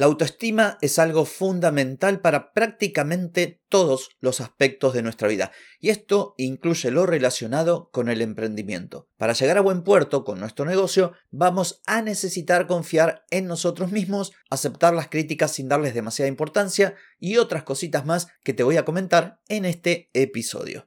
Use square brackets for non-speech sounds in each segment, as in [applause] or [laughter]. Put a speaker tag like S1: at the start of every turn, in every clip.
S1: La autoestima es algo fundamental para prácticamente todos los aspectos de nuestra vida y esto incluye lo relacionado con el emprendimiento. Para llegar a buen puerto con nuestro negocio vamos a necesitar confiar en nosotros mismos, aceptar las críticas sin darles demasiada importancia y otras cositas más que te voy a comentar en este episodio.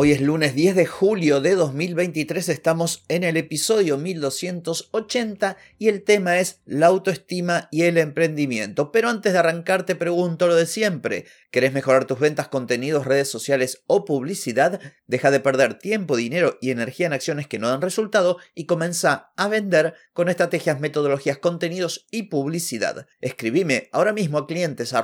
S1: Hoy es lunes 10 de julio de 2023, estamos en el episodio 1280 y el tema es la autoestima y el emprendimiento. Pero antes de arrancar te pregunto lo de siempre, ¿querés mejorar tus ventas, contenidos, redes sociales o publicidad? Deja de perder tiempo, dinero y energía en acciones que no dan resultado y comienza a vender con estrategias, metodologías, contenidos y publicidad. Escribime ahora mismo a clientes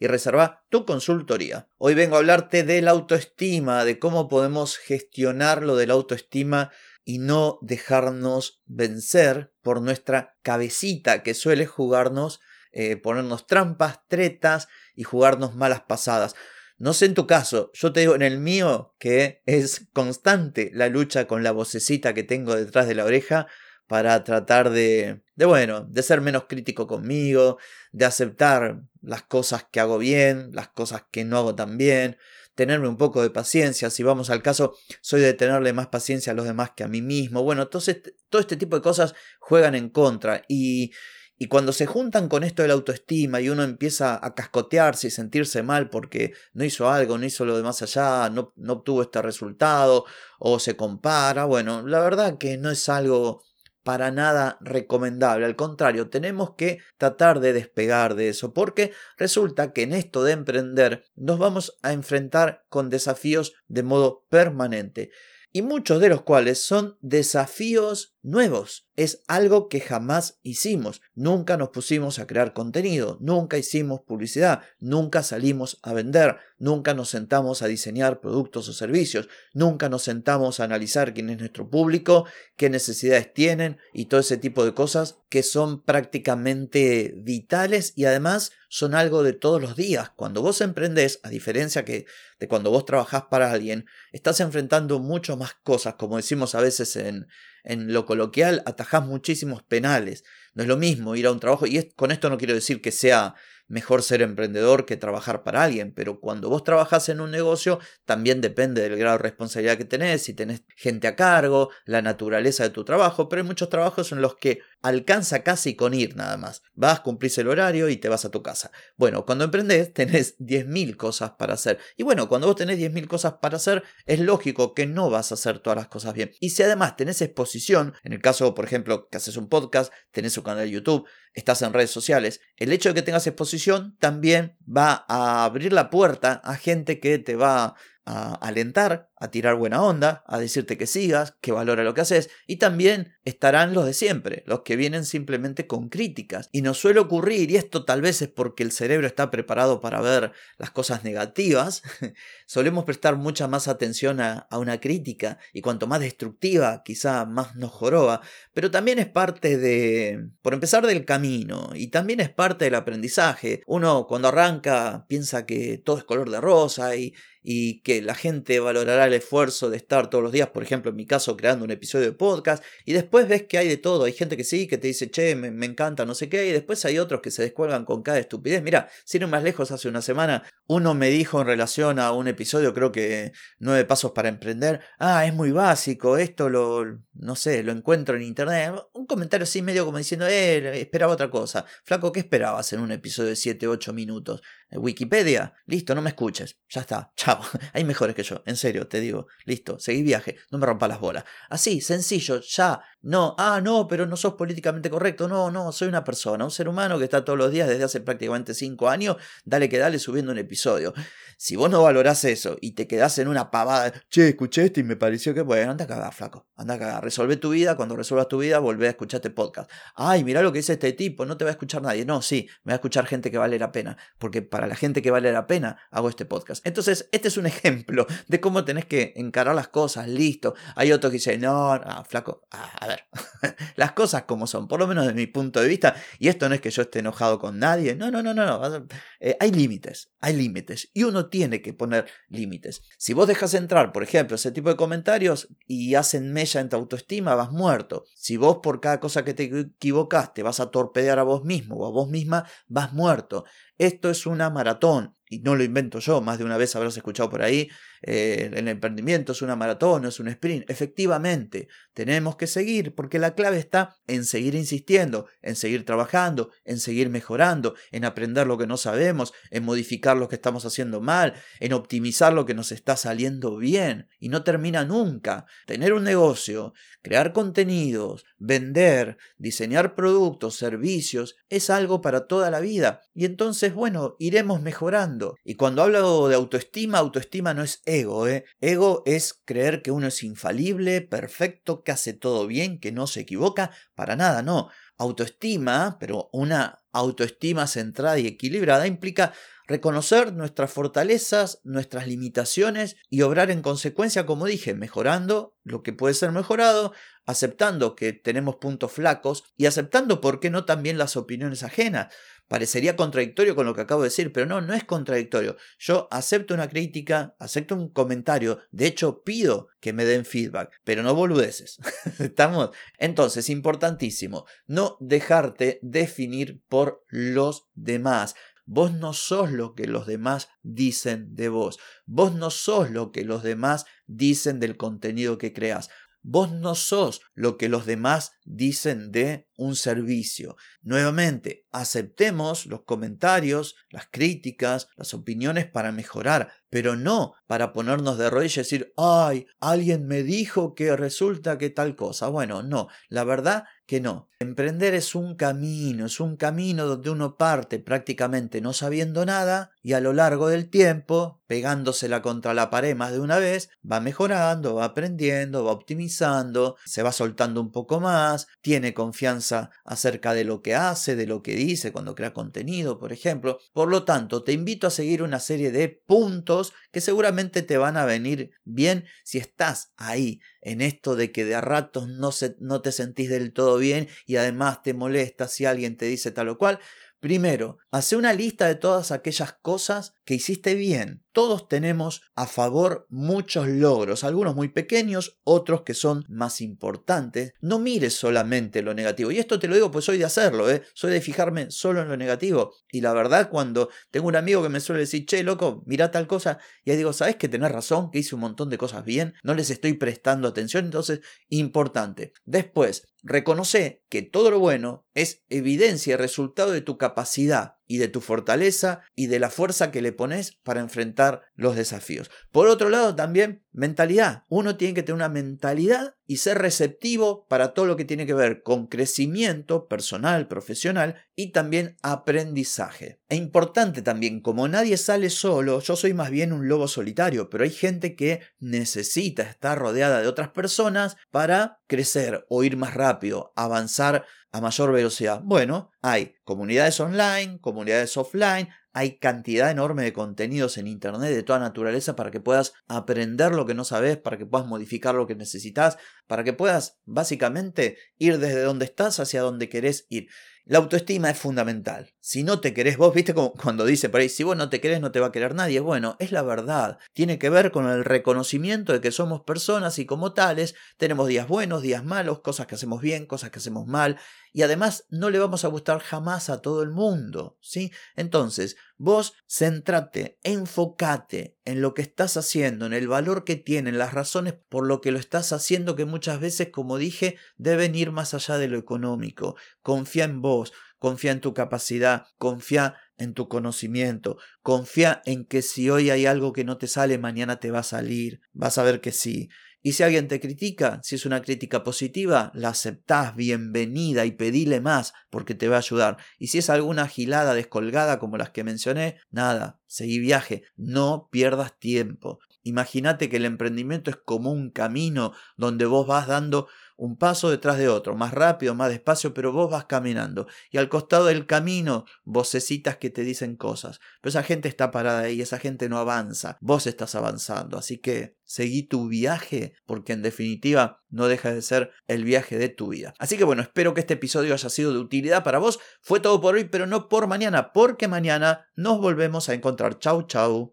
S1: y reserva tu consultoría. Hoy vengo a hablarte de la autoestima autoestima, de cómo podemos gestionar lo de la autoestima y no dejarnos vencer por nuestra cabecita que suele jugarnos, eh, ponernos trampas, tretas y jugarnos malas pasadas. No sé en tu caso, yo te digo en el mío que es constante la lucha con la vocecita que tengo detrás de la oreja para tratar de, de, bueno, de ser menos crítico conmigo, de aceptar las cosas que hago bien, las cosas que no hago tan bien, tenerme un poco de paciencia, si vamos al caso, soy de tenerle más paciencia a los demás que a mí mismo. Bueno, entonces todo este tipo de cosas juegan en contra y, y cuando se juntan con esto de la autoestima y uno empieza a cascotearse y sentirse mal porque no hizo algo, no hizo lo de más allá, no, no obtuvo este resultado o se compara, bueno, la verdad que no es algo para nada recomendable. Al contrario, tenemos que tratar de despegar de eso, porque resulta que en esto de emprender nos vamos a enfrentar con desafíos de modo permanente y muchos de los cuales son desafíos nuevos. Es algo que jamás hicimos. Nunca nos pusimos a crear contenido, nunca hicimos publicidad, nunca salimos a vender, nunca nos sentamos a diseñar productos o servicios, nunca nos sentamos a analizar quién es nuestro público, qué necesidades tienen y todo ese tipo de cosas que son prácticamente vitales y además son algo de todos los días. Cuando vos emprendés, a diferencia que de cuando vos trabajás para alguien, estás enfrentando mucho más cosas, como decimos a veces en, en lo coloquial, atajás muchísimos penales. No es lo mismo ir a un trabajo, y con esto no quiero decir que sea mejor ser emprendedor que trabajar para alguien, pero cuando vos trabajas en un negocio también depende del grado de responsabilidad que tenés, si tenés gente a cargo, la naturaleza de tu trabajo, pero hay muchos trabajos en los que alcanza casi con ir nada más. Vas, cumplís el horario y te vas a tu casa. Bueno, cuando emprendés [laughs] tenés 10.000 cosas para hacer. Y bueno, cuando vos tenés 10.000 cosas para hacer, es lógico que no vas a hacer todas las cosas bien. Y si además tenés exposición, en el caso, por ejemplo, que haces un podcast, tenés canal de YouTube, estás en redes sociales, el hecho de que tengas exposición también va a abrir la puerta a gente que te va a alentar, a tirar buena onda, a decirte que sigas, que valora lo que haces, y también estarán los de siempre, los que vienen simplemente con críticas. Y nos suele ocurrir, y esto tal vez es porque el cerebro está preparado para ver las cosas negativas, [laughs] solemos prestar mucha más atención a, una crítica, y cuanto más destructiva, quizá más nos joroba, pero también es parte de, por empezar, del camino, y también es parte del aprendizaje. Uno cuando arranca piensa que todo es color de rosa y y que la gente valorará el esfuerzo de estar todos los días, por ejemplo, en mi caso, creando un episodio de podcast, y después ves que hay de todo, hay gente que sí, que te dice, che, me, encanta, no sé qué, y después hay otros que se descuelgan con cada estupidez. Mira, si no más lejos, hace una semana, uno me dijo en relación a un episodio, creo que nueve pasos para emprender, ah, es muy básico, esto lo, no sé, lo encuentro en internet, un comentario así medio como diciendo, eh, esperaba otra cosa. Flaco, ¿qué esperabas en un episodio de 7, 8 minutos? Wikipedia, listo, no me escuches, ya está, [laughs] chao, hay mejores que yo, en serio, te digo, listo, seguí viaje, no me rompa las bolas. Así, sencillo, ya, No, ah, no, pero no sos políticamente correcto. No, no, soy una persona, un ser humano que está todos los días desde hace prácticamente cinco años, dale que dale subiendo un episodio. Si vos no valorás eso y te quedás en una pavada, che, escuché esto y me pareció que, bueno, anda a flaco, anda a cagar, resolve tu vida, cuando resuelvas tu vida, volvé a escucharte podcast. Ay, mira lo que dice este tipo, no te va a escuchar nadie. No, sí, me va a escuchar gente que vale la pena, porque para la gente que vale la pena hago este podcast. Entonces, este es un [laughs] ejemplo de cómo tenés que encarar las cosas, listo. Hay otro que dice, no, no flaco, a ver, [laughs] las cosas como son, por lo menos desde mi punto de vista, y esto no es que yo esté enojado con nadie, no, no, no, no, no. Eh, hay límites, hay límites, y uno tiene que poner límites. Si vos dejas entrar, por ejemplo, ese tipo de comentarios y hacen mella en tu autoestima, vas muerto. Si vos por cada cosa que te equivocaste vas a torpedear a vos mismo o a vos misma, vas muerto. Esto es una maratón y no lo invento yo, más de una vez habrás escuchado por ahí, eh, el emprendimiento es una maratón, es un sprint. Efectivamente, tenemos que seguir porque la clave está en seguir insistiendo, en seguir trabajando, en seguir mejorando, en aprender lo que no sabemos, en modificar lo que estamos haciendo mal, en optimizar lo que nos está saliendo bien. Y no termina nunca. Tener un negocio, crear contenidos, vender, diseñar productos, servicios, es algo para toda la vida. Y entonces, bueno, iremos mejorando y cuando hablo de autoestima, autoestima no es ego. ¿eh? Ego es creer que uno es infalible, perfecto, que hace todo bien, que no se equivoca. Para nada, no. Autoestima, pero una autoestima centrada y equilibrada implica reconocer nuestras fortalezas, nuestras limitaciones y obrar en consecuencia, como dije, mejorando lo que puede ser mejorado, aceptando que tenemos puntos flacos y aceptando, ¿por qué no, también las opiniones ajenas? Parecería contradictorio con lo que acabo de decir, pero no, no es contradictorio. Yo acepto una crítica, acepto un comentario, de hecho pido que me den feedback, pero no boludeces. [laughs] ¿Estamos? Entonces, importantísimo, no dejarte definir por los demás. Vos no sos lo que los demás dicen de vos. Vos no sos lo que los demás dicen del contenido que creas. Vos no sos lo que los demás dicen de un servicio. Nuevamente, aceptemos los comentarios, las críticas, las opiniones para mejorar, pero no para ponernos de rodillas y decir, ay, alguien me dijo que resulta que tal cosa. Bueno, no, la verdad que no. Emprender es un camino, es un camino donde uno parte prácticamente no sabiendo nada y a lo largo del tiempo, pegándosela contra la pared más de una vez, va mejorando, va aprendiendo, va optimizando, se va soltando un poco más, tiene confianza acerca de lo que hace, de lo que dice cuando crea contenido, por ejemplo. Por lo tanto, te invito a seguir una serie de puntos que seguramente te van a venir bien si estás ahí en esto de que de a ratos no, no te sentís del todo bien y además te molesta si alguien te dice tal o cual. Primero, hace una lista de todas aquellas cosas que hiciste bien. Todos tenemos a favor muchos logros, algunos muy pequeños, otros que son más importantes. No mires solamente lo negativo. Y esto te lo digo pues soy de hacerlo, ¿eh? soy de fijarme solo en lo negativo. Y la verdad, cuando tengo un amigo que me suele decir, che, loco, mira tal cosa, y ahí digo, ¿sabes que tenés razón? Que hice un montón de cosas bien, no les estoy prestando atención, entonces, importante. Después, reconoce que todo lo bueno es evidencia y resultado de tu capacidad y de tu fortaleza y de la fuerza que le pones para enfrentar los desafíos. Por otro lado, también mentalidad. Uno tiene que tener una mentalidad y ser receptivo para todo lo que tiene que ver con crecimiento personal, profesional y también aprendizaje. E importante también, como nadie sale solo, yo soy más bien un lobo solitario, pero hay gente que necesita estar rodeada de otras personas para crecer o ir más rápido, avanzar a mayor velocidad? Bueno, hay comunidades online, comunidades offline, hay cantidad enorme de contenidos en Internet de toda naturaleza para que puedas aprender lo que no sabes, para que puedas modificar lo que necesitas, para que puedas básicamente ir desde donde estás hacia donde querés ir. La autoestima es fundamental. Si no te querés vos, viste como cuando dice por ahí, si vos no te querés no te va a querer nadie. Bueno, es la verdad. Tiene que ver con el reconocimiento de que somos personas y como tales tenemos días buenos, días malos, cosas que hacemos bien, cosas que hacemos mal. Y además no le vamos a gustar jamás a todo el mundo, ¿sí? Entonces, vos centrate, enfocate en lo que estás haciendo, en el valor que tienen, las razones por lo que lo estás haciendo, que muchas veces, como dije, deben ir más allá de lo económico. Confía en vos, confía en tu capacidad, confía en tu conocimiento, confía en que si hoy hay algo que no te sale, mañana te va a salir, vas a ver que sí. Y si alguien te critica, si es una crítica positiva, la aceptás, bienvenida y pedile más porque te va a ayudar. Y si es alguna gilada descolgada como las que mencioné, nada, seguí viaje, no pierdas tiempo. Imagínate que el emprendimiento es como un camino donde vos vas dando un paso detrás de otro, más rápido, más despacio, pero vos vas caminando. Y al costado del camino, vocecitas que te dicen cosas. Pero esa gente está parada ahí, esa gente no avanza. Vos estás avanzando. Así que seguí tu viaje, porque en definitiva no deja de ser el viaje de tu vida. Así que bueno, espero que este episodio haya sido de utilidad para vos. Fue todo por hoy, pero no por mañana, porque mañana nos volvemos a encontrar. Chau, chau.